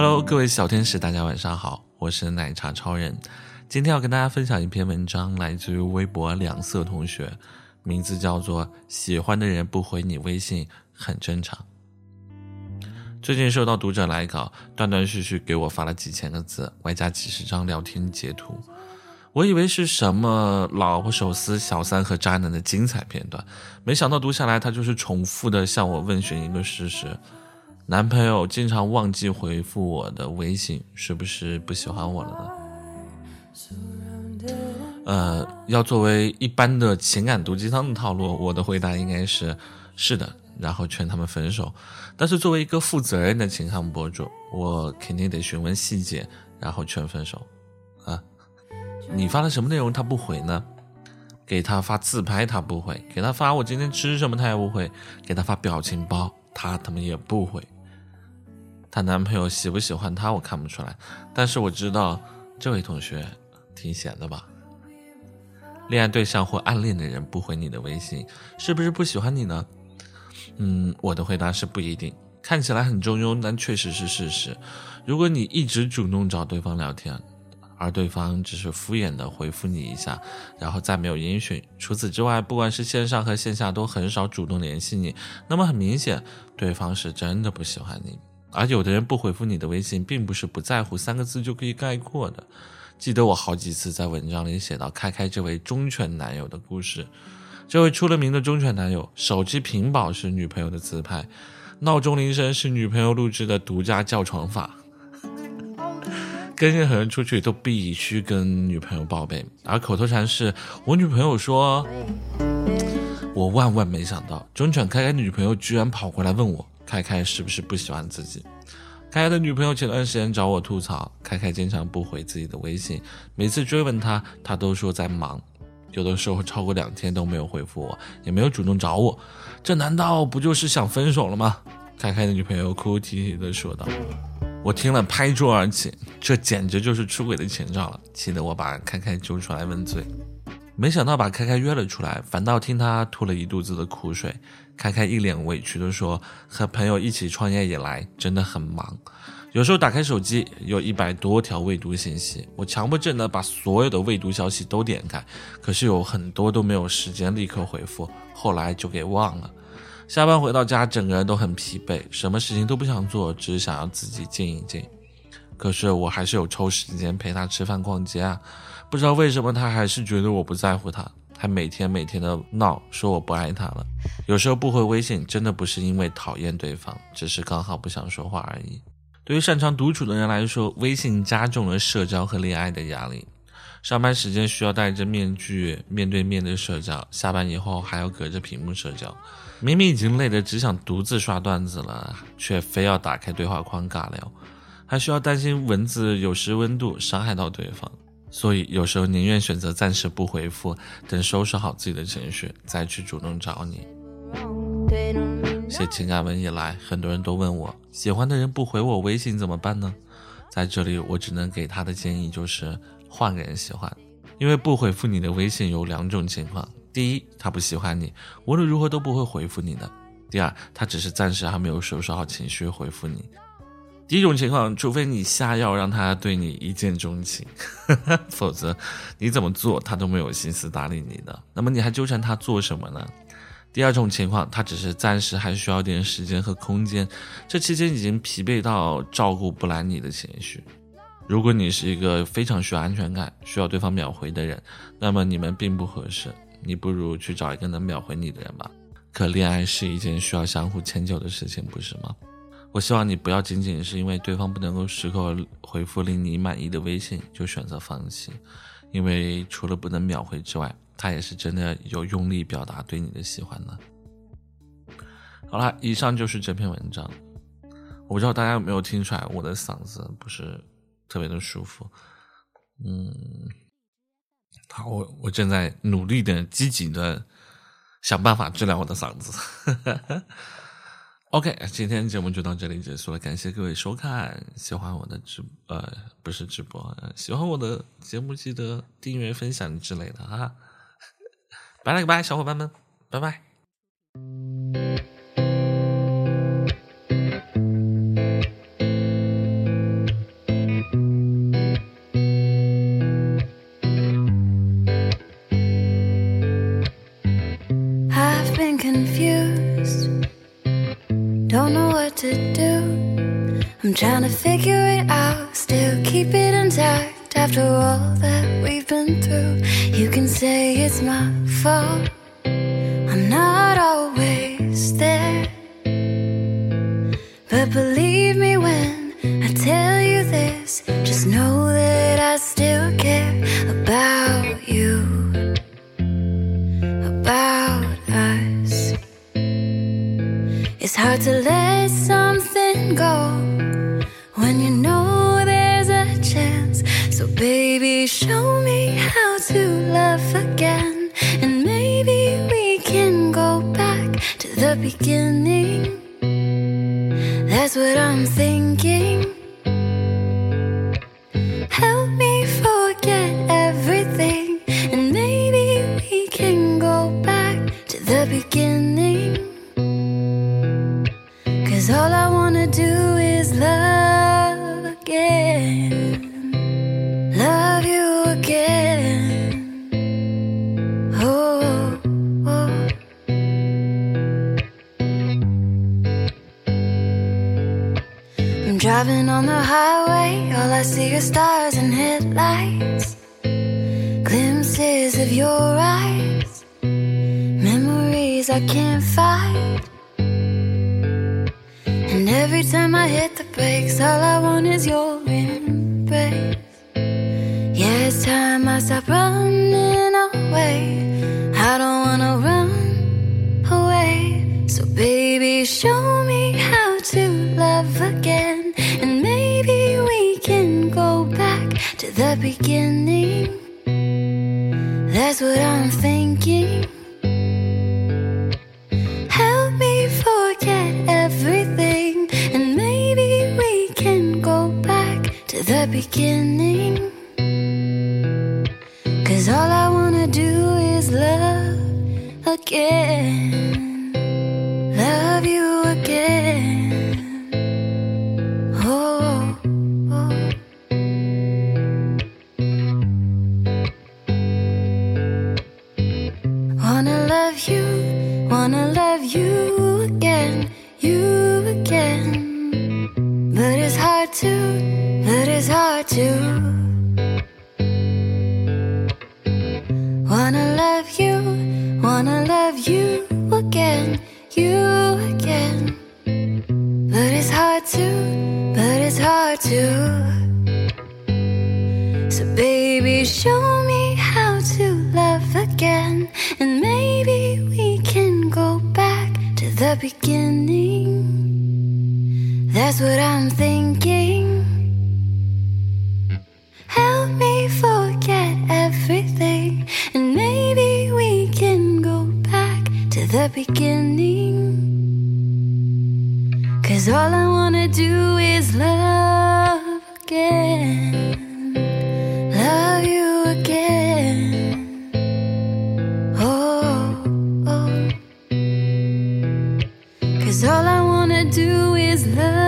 Hello，各位小天使，大家晚上好，我是奶茶超人。今天要跟大家分享一篇文章，来自于微博两色同学，名字叫做《喜欢的人不回你微信很正常》。最近收到读者来稿，断断续续给我发了几千个字，外加几十张聊天截图。我以为是什么老婆手撕小三和渣男的精彩片段，没想到读下来，他就是重复的向我问询一个事实：男朋友经常忘记回复我的微信，是不是不喜欢我了呢？呃，要作为一般的情感毒鸡汤的套路，我的回答应该是是的，然后劝他们分手。但是作为一个负责任的情感博主，我肯定得询问细节，然后劝分手。啊，你发了什么内容他不回呢？给他发自拍他不回，给他发我今天吃什么他也不回，给他发表情包他他妈也不回。她男朋友喜不喜欢她我看不出来，但是我知道这位同学挺闲的吧。恋爱对象或暗恋的人不回你的微信，是不是不喜欢你呢？嗯，我的回答是不一定。看起来很中庸，但确实是事实。如果你一直主动找对方聊天，而对方只是敷衍的回复你一下，然后再没有音讯，除此之外，不管是线上和线下都很少主动联系你，那么很明显，对方是真的不喜欢你。而有的人不回复你的微信，并不是不在乎三个字就可以概括的。记得我好几次在文章里写到开开这位忠犬男友的故事。这位出了名的忠犬男友，手机屏保是女朋友的自拍，闹钟铃声是女朋友录制的独家叫床法。跟任何人出去都必须跟女朋友报备，而口头禅是我女朋友说。我万万没想到，忠犬开开女朋友居然跑过来问我，开开是不是不喜欢自己？开开的女朋友前段时间找我吐槽，开开经常不回自己的微信，每次追问他，他都说在忙，有的时候超过两天都没有回复我，也没有主动找我，这难道不就是想分手了吗？开开的女朋友哭哭啼啼的说道。我听了拍桌而起，这简直就是出轨的前兆了，气得我把开开揪出来问罪。没想到把开开约了出来，反倒听他吐了一肚子的苦水。开开一脸委屈地说：“和朋友一起创业以来，真的很忙，有时候打开手机有一百多条未读信息，我强迫症的把所有的未读消息都点开，可是有很多都没有时间立刻回复，后来就给忘了。下班回到家，整个人都很疲惫，什么事情都不想做，只想要自己静一静。可是我还是有抽时间陪他吃饭、逛街啊，不知道为什么他还是觉得我不在乎他。”还每天每天的闹，说我不爱他了。有时候不回微信，真的不是因为讨厌对方，只是刚好不想说话而已。对于擅长独处的人来说，微信加重了社交和恋爱的压力。上班时间需要戴着面具面对面的社交，下班以后还要隔着屏幕社交。明明已经累得只想独自刷段子了，却非要打开对话框尬聊，还需要担心文字有失温度，伤害到对方。所以有时候宁愿选择暂时不回复，等收拾好自己的情绪再去主动找你。写情感文以来，很多人都问我，喜欢的人不回我微信怎么办呢？在这里，我只能给他的建议就是换个人喜欢，因为不回复你的微信有两种情况：第一，他不喜欢你，无论如何都不会回复你的；第二，他只是暂时还没有收拾好情绪回复你。第一种情况，除非你下药让他对你一见钟情，否则你怎么做他都没有心思搭理你的。那么你还纠缠他做什么呢？第二种情况，他只是暂时还需要点时间和空间，这期间已经疲惫到照顾不来你的情绪。如果你是一个非常需要安全感、需要对方秒回的人，那么你们并不合适。你不如去找一个能秒回你的人吧。可恋爱是一件需要相互迁就的事情，不是吗？我希望你不要仅仅是因为对方不能够时刻回复令你满意的微信就选择放弃，因为除了不能秒回之外，他也是真的有用力表达对你的喜欢呢。好了，以上就是这篇文章。我不知道大家有没有听出来，我的嗓子不是特别的舒服。嗯，好，我我正在努力的、积极的想办法治疗我的嗓子。OK，今天节目就到这里结束了，感谢各位收看。喜欢我的直呃不是直播，喜欢我的节目记得订阅、分享之类的啊。拜了个拜，小伙伴们，拜拜。To do. I'm trying to figure it out, still keep it intact after all that we've been through. You can say it's my fault, I'm not always there. But believe me when hard to let something go when you know there's a chance. So, baby, show me how to love again, and maybe we can go back to the beginning. That's what I'm thinking. Driving on the highway, all I see are stars and headlights. Glimpses of your eyes, memories I can't fight. And every time I hit the brakes, all I want is your embrace. Yeah, it's time I stop running away. I don't wanna run away. So, baby, show me love again. And maybe we can go back to the beginning. That's what I'm thinking. Help me forget everything. And maybe we can go back to the beginning. And maybe we can go back to the beginning. That's what I'm thinking. Help me forget everything. And maybe we can go back to the beginning. Cause all I wanna do is love again. Cause all I wanna do is love.